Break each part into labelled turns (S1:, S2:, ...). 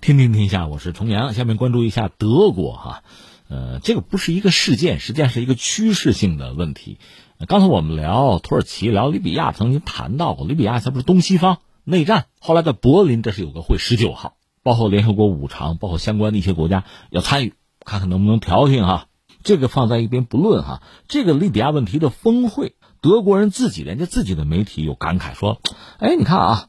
S1: 天天天下，我是重阳。下面关注一下德国哈，呃，这个不是一个事件，实际上是一个趋势性的问题。刚才我们聊土耳其，聊利比亚，曾经谈到过，利比亚它不是东西方内战，后来在柏林这是有个会，十九号，包括联合国五常，包括相关的一些国家要参与，看看能不能调停哈。这个放在一边不论哈，这个利比亚问题的峰会，德国人自己人家自己的媒体有感慨说，哎，你看啊。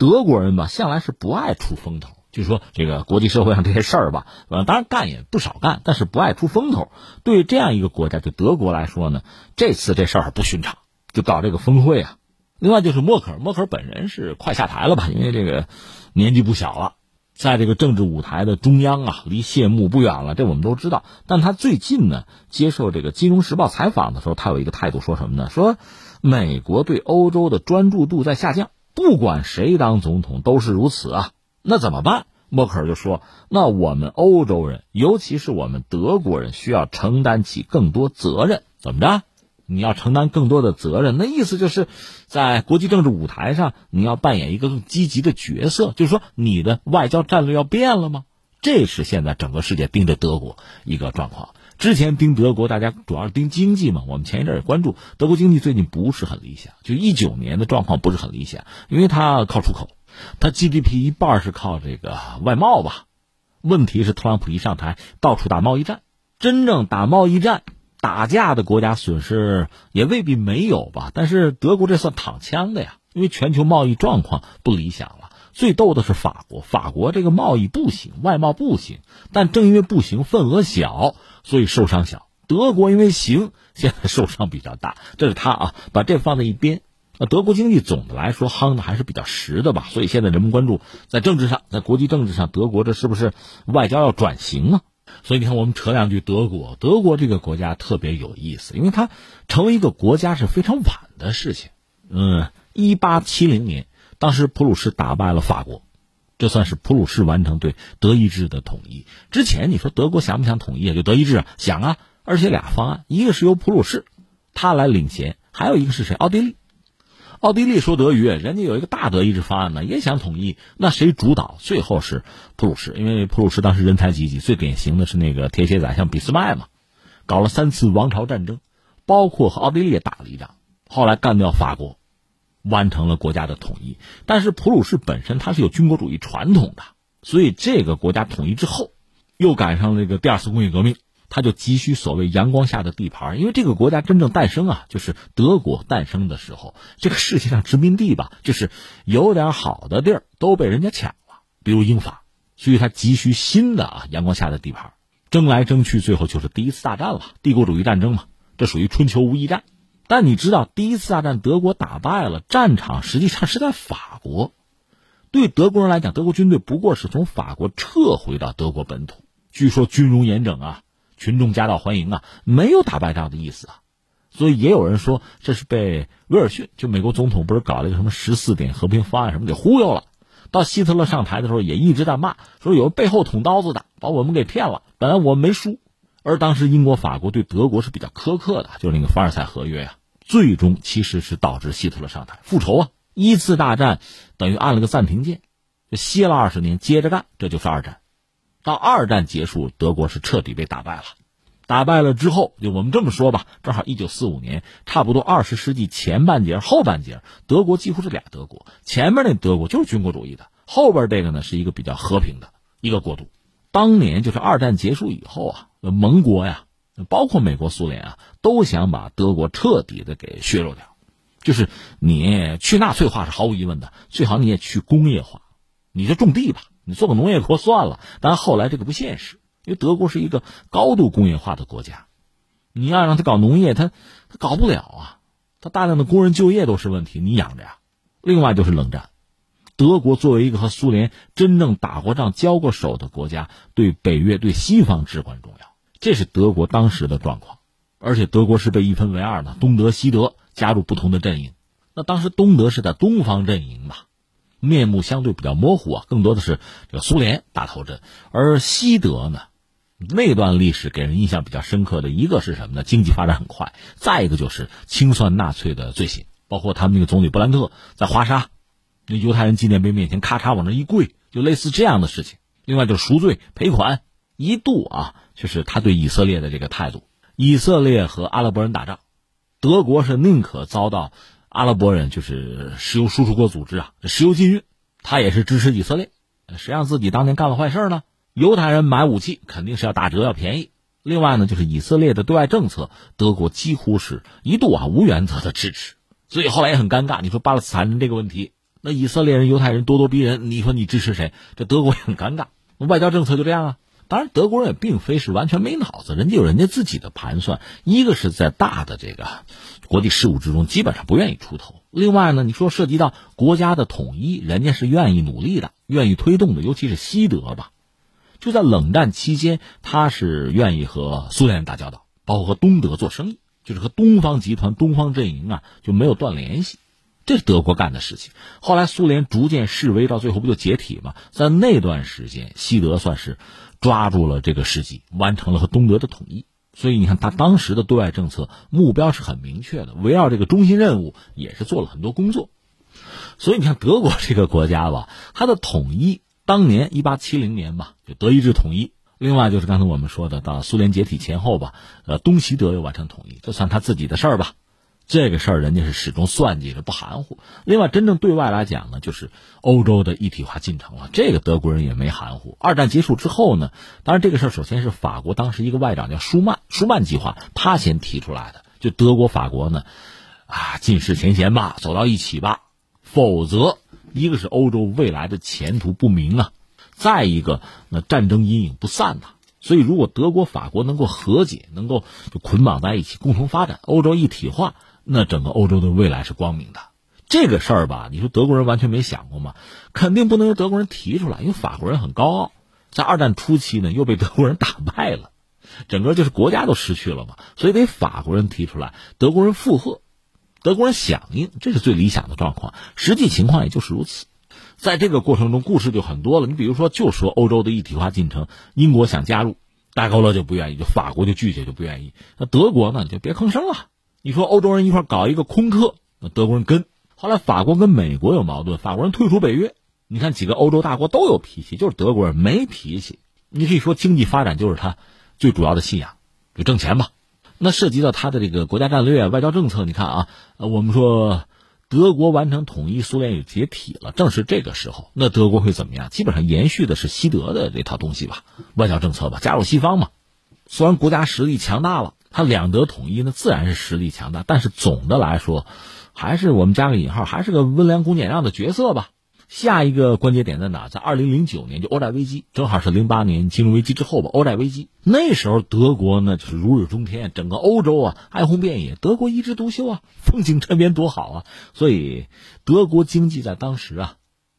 S1: 德国人吧，向来是不爱出风头。就说这个国际社会上这些事儿吧，呃，当然干也不少干，但是不爱出风头。对这样一个国家，就德国来说呢，这次这事儿不寻常，就搞这个峰会啊。另外就是默克尔，默克尔本人是快下台了吧？因为这个年纪不小了，在这个政治舞台的中央啊，离谢幕不远了，这我们都知道。但他最近呢，接受这个《金融时报》采访的时候，他有一个态度，说什么呢？说美国对欧洲的专注度在下降。不管谁当总统都是如此啊，那怎么办？默克尔就说：“那我们欧洲人，尤其是我们德国人，需要承担起更多责任。怎么着？你要承担更多的责任，那意思就是，在国际政治舞台上，你要扮演一个更积极的角色。就是说，你的外交战略要变了吗？这是现在整个世界盯着德国一个状况。”之前盯德国，大家主要是盯经济嘛。我们前一阵也关注德国经济，最近不是很理想，就一九年的状况不是很理想，因为它靠出口，它 GDP 一半是靠这个外贸吧。问题是特朗普一上台，到处打贸易战，真正打贸易战打架的国家损失也未必没有吧。但是德国这算躺枪的呀，因为全球贸易状况不理想了。最逗的是法国，法国这个贸易不行，外贸不行，但正因为不行，份额小。所以受伤小，德国因为行，现在受伤比较大。这是他啊，把这放在一边。那德国经济总的来说夯的还是比较实的吧？所以现在人们关注在政治上，在国际政治上，德国这是不是外交要转型啊？所以你看，我们扯两句德国。德国这个国家特别有意思，因为它成为一个国家是非常晚的事情。嗯，一八七零年，当时普鲁士打败了法国。这算是普鲁士完成对德意志的统一。之前你说德国想不想统一啊？就德意志啊，想啊。而且俩方案，一个是由普鲁士他来领衔，还有一个是谁？奥地利。奥地利说德语，人家有一个大德意志方案呢，也想统一。那谁主导？最后是普鲁士，因为普鲁士当时人才济济，最典型的是那个铁血宰相俾斯麦嘛，搞了三次王朝战争，包括和奥地利也打了一仗，后来干掉法国。完成了国家的统一，但是普鲁士本身它是有军国主义传统的，所以这个国家统一之后，又赶上了这个第二次工业革命，他就急需所谓阳光下的地盘，因为这个国家真正诞生啊，就是德国诞生的时候，这个世界上殖民地吧，就是有点好的地儿都被人家抢了，比如英法，所以他急需新的啊阳光下的地盘，争来争去，最后就是第一次大战了，帝国主义战争嘛，这属于春秋无义战。但你知道，第一次大战德国打败了，战场实际上是在法国。对德国人来讲，德国军队不过是从法国撤回到德国本土。据说军容严整啊，群众夹道欢迎啊，没有打败仗的意思啊。所以也有人说，这是被威尔逊，就美国总统，不是搞了一个什么十四点和平方案什么给忽悠了。到希特勒上台的时候，也一直在骂，说有背后捅刀子的，把我们给骗了。本来我们没输。而当时英国、法国对德国是比较苛刻的，就是那个凡尔赛合约呀，最终其实是导致希特勒上台复仇啊。一次大战等于按了个暂停键，就歇了二十年，接着干，这就是二战。到二战结束，德国是彻底被打败了。打败了之后，就我们这么说吧，正好一九四五年，差不多二十世纪前半截、后半截，德国几乎是俩德国。前面那德国就是军国主义的，后边这个呢是一个比较和平的一个国度。当年就是二战结束以后啊。盟国呀，包括美国、苏联啊，都想把德国彻底的给削弱掉。就是你去纳粹化是毫无疑问的，最好你也去工业化，你就种地吧，你做个农业国算了。但后来这个不现实，因为德国是一个高度工业化的国家，你要让他搞农业，他他搞不了啊，他大量的工人就业都是问题，你养着呀。另外就是冷战。德国作为一个和苏联真正打过仗、交过手的国家，对北约、对西方至关重要。这是德国当时的状况，而且德国是被一分为二的，东德、西德加入不同的阵营。那当时东德是在东方阵营嘛，面目相对比较模糊啊，更多的是这个苏联打头阵。而西德呢，那段历史给人印象比较深刻的一个是什么呢？经济发展很快，再一个就是清算纳粹的罪行，包括他们那个总理布兰特在华沙。那犹太人纪念碑面前，咔嚓往那一跪，就类似这样的事情。另外就是赎罪赔款，一度啊，就是他对以色列的这个态度。以色列和阿拉伯人打仗，德国是宁可遭到阿拉伯人就是石油输出国组织啊石油禁运，他也是支持以色列。谁让自己当年干了坏事呢？犹太人买武器肯定是要打折要便宜。另外呢，就是以色列的对外政策，德国几乎是一度啊无原则的支持，所以后来也很尴尬。你说巴勒斯坦人这个问题，那以色列人、犹太人咄咄逼人，你说你支持谁？这德国也很尴尬。外交政策就这样啊。当然，德国人也并非是完全没脑子，人家有人家自己的盘算。一个是在大的这个国际事务之中，基本上不愿意出头。另外呢，你说涉及到国家的统一，人家是愿意努力的，愿意推动的，尤其是西德吧。就在冷战期间，他是愿意和苏联打交道，包括和东德做生意，就是和东方集团、东方阵营啊就没有断联系，这是德国干的事情。后来苏联逐渐示威，到最后不就解体吗？在那段时间，西德算是抓住了这个时机，完成了和东德的统一。所以你看，他当时的对外政策目标是很明确的，围绕这个中心任务也是做了很多工作。所以你看，德国这个国家吧，它的统一。当年一八七零年吧，就德意志统一。另外就是刚才我们说的，到苏联解体前后吧，呃，东西德又完成统一，这算他自己的事儿吧。这个事儿人家是始终算计着，不含糊。另外，真正对外来讲呢，就是欧洲的一体化进程了。这个德国人也没含糊。二战结束之后呢，当然这个事儿首先是法国当时一个外长叫舒曼，舒曼计划他先提出来的，就德国、法国呢，啊，尽释前嫌吧，走到一起吧，否则。一个是欧洲未来的前途不明啊，再一个那战争阴影不散呐。所以如果德国、法国能够和解，能够捆绑在一起，共同发展，欧洲一体化，那整个欧洲的未来是光明的。这个事儿吧，你说德国人完全没想过吗？肯定不能由德国人提出来，因为法国人很高傲，在二战初期呢又被德国人打败了，整个就是国家都失去了嘛，所以得法国人提出来，德国人附和。德国人响应，这是最理想的状况。实际情况也就是如此。在这个过程中，故事就很多了。你比如说，就说欧洲的一体化进程，英国想加入，戴高乐就不愿意，就法国就拒绝，就不愿意。那德国呢，就别吭声了。你说欧洲人一块搞一个空客，那德国人跟。后来法国跟美国有矛盾，法国人退出北约。你看几个欧洲大国都有脾气，就是德国人没脾气。你可以说经济发展就是他最主要的信仰，就挣钱吧。那涉及到他的这个国家战略、外交政策，你看啊，我们说德国完成统一，苏联也解体了，正是这个时候，那德国会怎么样？基本上延续的是西德的这套东西吧，外交政策吧，加入西方嘛。虽然国家实力强大了，他两德统一，那自然是实力强大，但是总的来说，还是我们加个引号，还是个温良恭俭让的角色吧。下一个关节点在哪？在二零零九年，就欧债危机，正好是零八年金融危机之后吧。欧债危机那时候，德国呢就是如日中天，整个欧洲啊哀鸿遍野，德国一枝独秀啊，风景沉绵多好啊。所以德国经济在当时啊，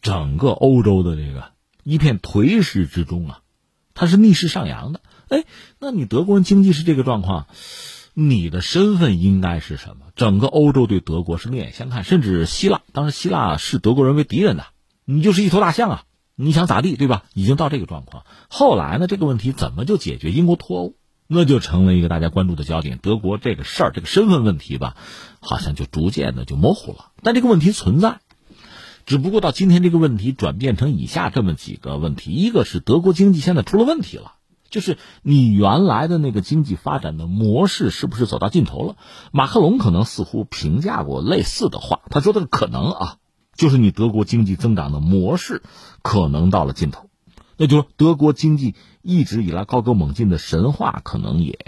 S1: 整个欧洲的这个一片颓势之中啊，它是逆势上扬的。哎，那你德国人经济是这个状况，你的身份应该是什么？整个欧洲对德国是另眼相看，甚至希腊，当时希腊视德国人为敌人的。你就是一头大象啊！你想咋地，对吧？已经到这个状况。后来呢，这个问题怎么就解决？英国脱欧，那就成了一个大家关注的焦点。德国这个事儿，这个身份问题吧，好像就逐渐的就模糊了。但这个问题存在，只不过到今天，这个问题转变成以下这么几个问题：一个是德国经济现在出了问题了，就是你原来的那个经济发展的模式是不是走到尽头了？马克龙可能似乎评价过类似的话，他说的可能啊。就是你德国经济增长的模式可能到了尽头，那就德国经济一直以来高歌猛进的神话可能也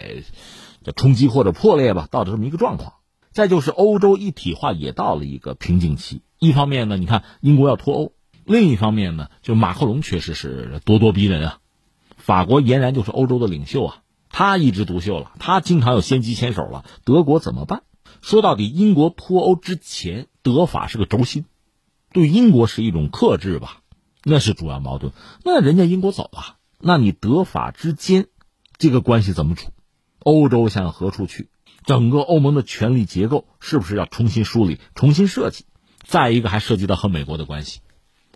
S1: 冲击或者破裂吧，到了这么一个状况。再就是欧洲一体化也到了一个瓶颈期。一方面呢，你看英国要脱欧；另一方面呢，就马克龙确实是咄咄逼人啊。法国俨然就是欧洲的领袖啊，他一枝独秀了，他经常有先机牵手了。德国怎么办？说到底，英国脱欧之前，德法是个轴心。对英国是一种克制吧，那是主要矛盾。那人家英国走了，那你德法之间这个关系怎么处？欧洲向何处去？整个欧盟的权力结构是不是要重新梳理、重新设计？再一个还涉及到和美国的关系，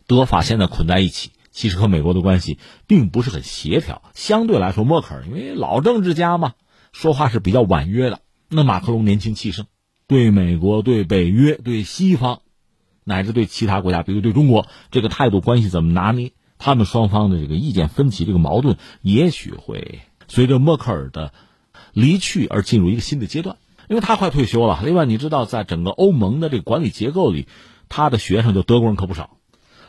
S1: 德法现在捆在一起，其实和美国的关系并不是很协调。相对来说，默克尔因为老政治家嘛，说话是比较婉约的。那马克龙年轻气盛，对美国、对北约、对西方。乃至对其他国家，比如对中国，这个态度关系怎么拿捏？他们双方的这个意见分歧、这个矛盾，也许会随着默克尔的离去而进入一个新的阶段，因为他快退休了。另外，你知道，在整个欧盟的这个管理结构里，他的学生就德国人可不少。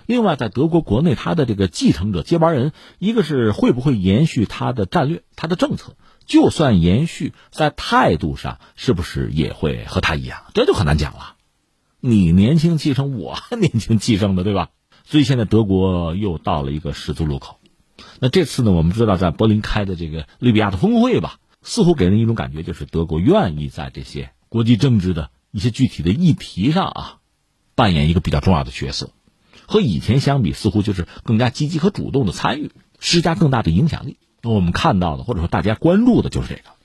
S1: 另外，在德国国内，他的这个继承者、接班人，一个是会不会延续他的战略、他的政策？就算延续，在态度上是不是也会和他一样？这就很难讲了。你年轻继承，我还 年轻继承的，对吧？所以现在德国又到了一个十字路口。那这次呢，我们知道在柏林开的这个利比亚的峰会吧，似乎给人一种感觉，就是德国愿意在这些国际政治的一些具体的议题上啊，扮演一个比较重要的角色。和以前相比，似乎就是更加积极和主动的参与，施加更大的影响力。那我们看到的，或者说大家关注的就是这个。